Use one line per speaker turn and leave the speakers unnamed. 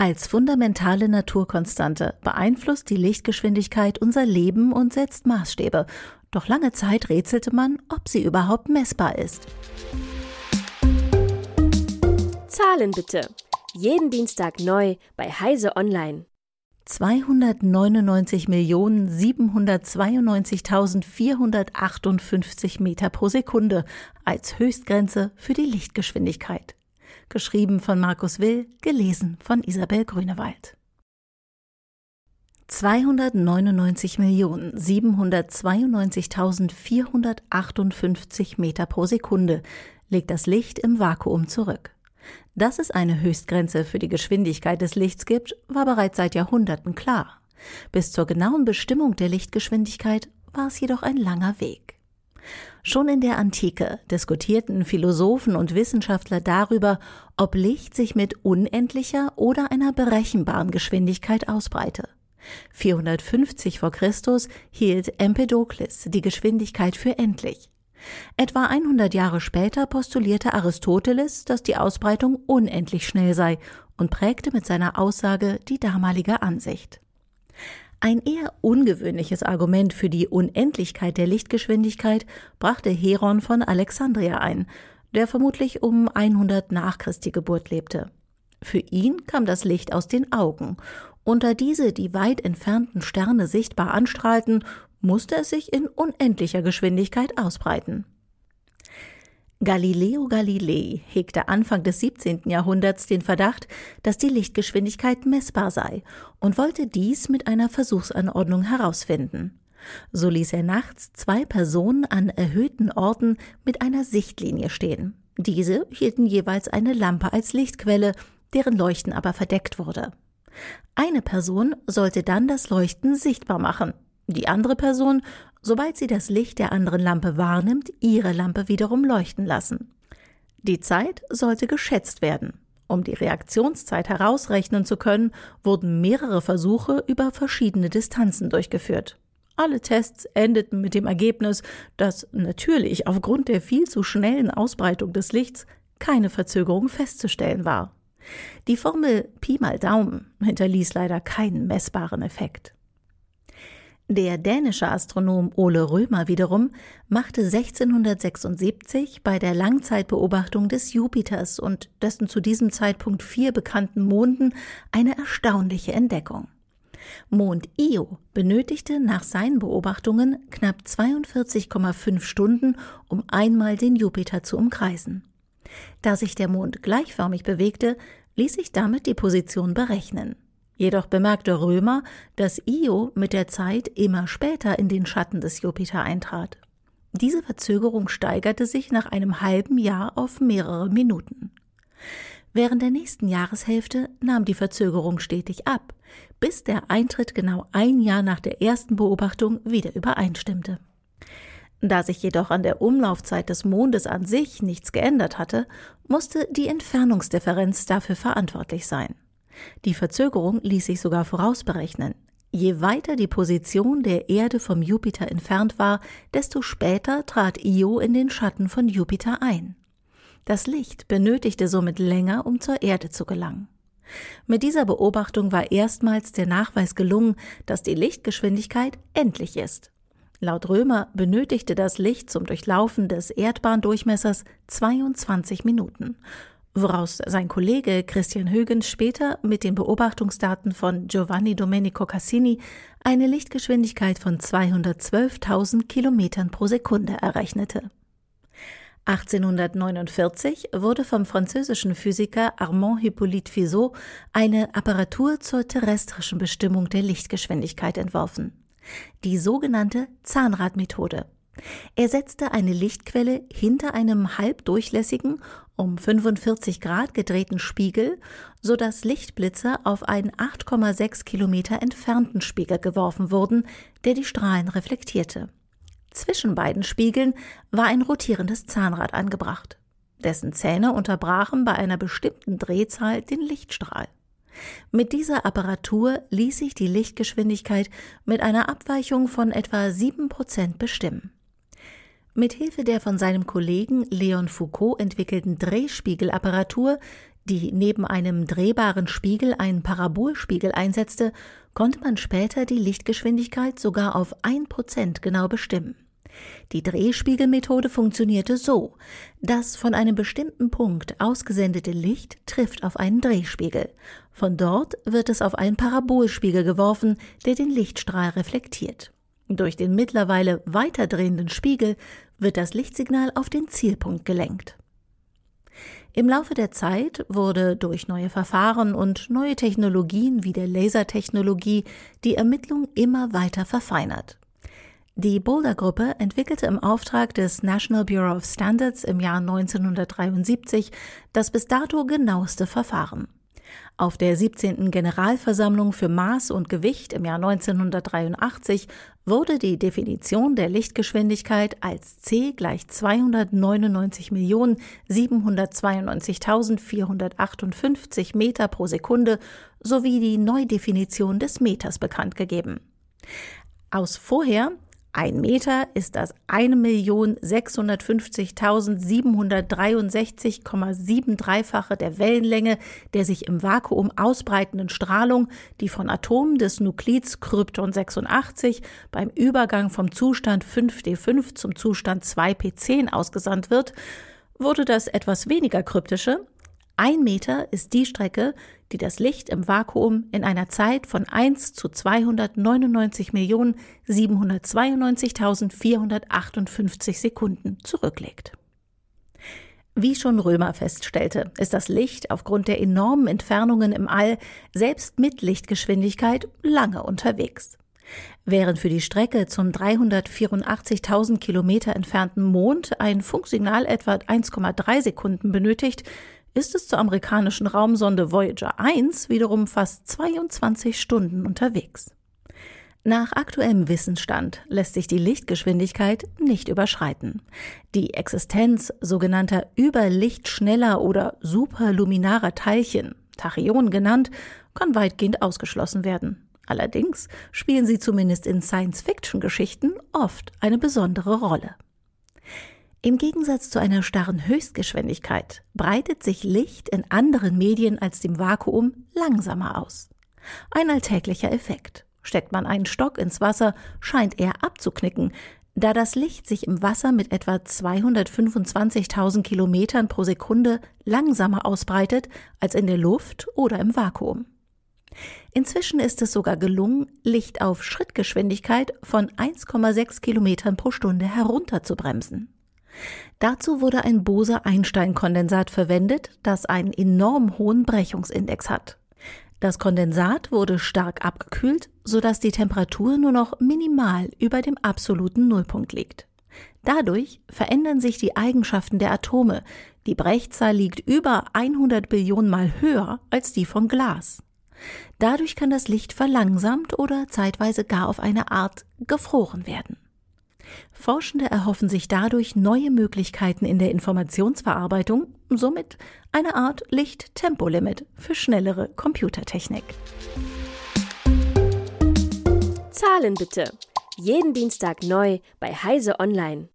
Als fundamentale Naturkonstante beeinflusst die Lichtgeschwindigkeit unser Leben und setzt Maßstäbe. Doch lange Zeit rätselte man, ob sie überhaupt messbar ist.
Zahlen bitte. Jeden Dienstag neu bei Heise Online.
299.792.458 Meter pro Sekunde als Höchstgrenze für die Lichtgeschwindigkeit geschrieben von Markus Will, gelesen von Isabel Grünewald. 299.792.458 Meter pro Sekunde legt das Licht im Vakuum zurück. Dass es eine Höchstgrenze für die Geschwindigkeit des Lichts gibt, war bereits seit Jahrhunderten klar. Bis zur genauen Bestimmung der Lichtgeschwindigkeit war es jedoch ein langer Weg. Schon in der Antike diskutierten Philosophen und Wissenschaftler darüber, ob Licht sich mit unendlicher oder einer berechenbaren Geschwindigkeit ausbreite. 450 vor Christus hielt Empedokles die Geschwindigkeit für endlich. Etwa 100 Jahre später postulierte Aristoteles, dass die Ausbreitung unendlich schnell sei und prägte mit seiner Aussage die damalige Ansicht. Ein eher ungewöhnliches Argument für die Unendlichkeit der Lichtgeschwindigkeit brachte Heron von Alexandria ein, der vermutlich um 100 nach Christi Geburt lebte. Für ihn kam das Licht aus den Augen, und da diese die weit entfernten Sterne sichtbar anstrahlten, musste es sich in unendlicher Geschwindigkeit ausbreiten. Galileo Galilei hegte Anfang des 17. Jahrhunderts den Verdacht, dass die Lichtgeschwindigkeit messbar sei und wollte dies mit einer Versuchsanordnung herausfinden. So ließ er nachts zwei Personen an erhöhten Orten mit einer Sichtlinie stehen. Diese hielten jeweils eine Lampe als Lichtquelle, deren Leuchten aber verdeckt wurde. Eine Person sollte dann das Leuchten sichtbar machen, die andere Person sobald sie das Licht der anderen Lampe wahrnimmt, ihre Lampe wiederum leuchten lassen. Die Zeit sollte geschätzt werden. Um die Reaktionszeit herausrechnen zu können, wurden mehrere Versuche über verschiedene Distanzen durchgeführt. Alle Tests endeten mit dem Ergebnis, dass natürlich aufgrund der viel zu schnellen Ausbreitung des Lichts keine Verzögerung festzustellen war. Die Formel Pi mal Daumen hinterließ leider keinen messbaren Effekt. Der dänische Astronom Ole Römer wiederum machte 1676 bei der Langzeitbeobachtung des Jupiters und dessen zu diesem Zeitpunkt vier bekannten Monden eine erstaunliche Entdeckung. Mond Io benötigte nach seinen Beobachtungen knapp 42,5 Stunden, um einmal den Jupiter zu umkreisen. Da sich der Mond gleichförmig bewegte, ließ sich damit die Position berechnen. Jedoch bemerkte Römer, dass Io mit der Zeit immer später in den Schatten des Jupiter eintrat. Diese Verzögerung steigerte sich nach einem halben Jahr auf mehrere Minuten. Während der nächsten Jahreshälfte nahm die Verzögerung stetig ab, bis der Eintritt genau ein Jahr nach der ersten Beobachtung wieder übereinstimmte. Da sich jedoch an der Umlaufzeit des Mondes an sich nichts geändert hatte, musste die Entfernungsdifferenz dafür verantwortlich sein. Die Verzögerung ließ sich sogar vorausberechnen. Je weiter die Position der Erde vom Jupiter entfernt war, desto später trat Io in den Schatten von Jupiter ein. Das Licht benötigte somit länger, um zur Erde zu gelangen. Mit dieser Beobachtung war erstmals der Nachweis gelungen, dass die Lichtgeschwindigkeit endlich ist. Laut Römer benötigte das Licht zum Durchlaufen des Erdbahndurchmessers 22 Minuten woraus sein Kollege Christian Huygens später mit den Beobachtungsdaten von Giovanni Domenico Cassini eine Lichtgeschwindigkeit von 212.000 Kilometern pro Sekunde errechnete. 1849 wurde vom französischen Physiker Armand Hippolyte Fizeau eine Apparatur zur terrestrischen Bestimmung der Lichtgeschwindigkeit entworfen. Die sogenannte Zahnradmethode. Er setzte eine Lichtquelle hinter einem halbdurchlässigen, um 45 Grad gedrehten Spiegel, so dass Lichtblitze auf einen 8,6 Kilometer entfernten Spiegel geworfen wurden, der die Strahlen reflektierte. Zwischen beiden Spiegeln war ein rotierendes Zahnrad angebracht. Dessen Zähne unterbrachen bei einer bestimmten Drehzahl den Lichtstrahl. Mit dieser Apparatur ließ sich die Lichtgeschwindigkeit mit einer Abweichung von etwa sieben Prozent bestimmen. Mit Hilfe der von seinem Kollegen Leon Foucault entwickelten Drehspiegelapparatur, die neben einem drehbaren Spiegel einen Parabolspiegel einsetzte, konnte man später die Lichtgeschwindigkeit sogar auf ein Prozent genau bestimmen. Die Drehspiegelmethode funktionierte so. Das von einem bestimmten Punkt ausgesendete Licht trifft auf einen Drehspiegel. Von dort wird es auf einen Parabolspiegel geworfen, der den Lichtstrahl reflektiert. Durch den mittlerweile weiterdrehenden Spiegel wird das Lichtsignal auf den Zielpunkt gelenkt. Im Laufe der Zeit wurde durch neue Verfahren und neue Technologien wie der Lasertechnologie die Ermittlung immer weiter verfeinert. Die Boulder-Gruppe entwickelte im Auftrag des National Bureau of Standards im Jahr 1973 das bis dato genaueste Verfahren. Auf der 17. Generalversammlung für Maß und Gewicht im Jahr 1983 wurde die Definition der Lichtgeschwindigkeit als c gleich 299.792.458 Meter pro Sekunde sowie die Neudefinition des Meters bekannt gegeben. Aus vorher ein Meter ist das 1.650.763,73-fache der Wellenlänge der sich im Vakuum ausbreitenden Strahlung, die von Atomen des Nuklids Krypton 86 beim Übergang vom Zustand 5D5 zum Zustand 2P10 ausgesandt wird, wurde das etwas weniger kryptische ein Meter ist die Strecke, die das Licht im Vakuum in einer Zeit von 1 zu 299.792.458 Sekunden zurücklegt. Wie schon Römer feststellte, ist das Licht aufgrund der enormen Entfernungen im All selbst mit Lichtgeschwindigkeit lange unterwegs. Während für die Strecke zum 384.000 Kilometer entfernten Mond ein Funksignal etwa 1,3 Sekunden benötigt, ist es zur amerikanischen Raumsonde Voyager 1 wiederum fast 22 Stunden unterwegs. Nach aktuellem Wissensstand lässt sich die Lichtgeschwindigkeit nicht überschreiten. Die Existenz sogenannter überlichtschneller oder superluminarer Teilchen, Tachyonen genannt, kann weitgehend ausgeschlossen werden. Allerdings spielen sie zumindest in Science-Fiction-Geschichten oft eine besondere Rolle. Im Gegensatz zu einer starren Höchstgeschwindigkeit breitet sich Licht in anderen Medien als dem Vakuum langsamer aus. Ein alltäglicher Effekt. Steckt man einen Stock ins Wasser, scheint er abzuknicken, da das Licht sich im Wasser mit etwa 225.000 Kilometern pro Sekunde langsamer ausbreitet als in der Luft oder im Vakuum. Inzwischen ist es sogar gelungen, Licht auf Schrittgeschwindigkeit von 1,6 Kilometern pro Stunde herunterzubremsen. Dazu wurde ein Bose-Einstein-Kondensat verwendet, das einen enorm hohen Brechungsindex hat. Das Kondensat wurde stark abgekühlt, sodass die Temperatur nur noch minimal über dem absoluten Nullpunkt liegt. Dadurch verändern sich die Eigenschaften der Atome. Die Brechzahl liegt über 100 Billionen Mal höher als die von Glas. Dadurch kann das Licht verlangsamt oder zeitweise gar auf eine Art gefroren werden. Forschende erhoffen sich dadurch neue Möglichkeiten in der Informationsverarbeitung, somit eine Art Lichttempolimit für schnellere Computertechnik.
Zahlen bitte. Jeden Dienstag neu bei Heise Online.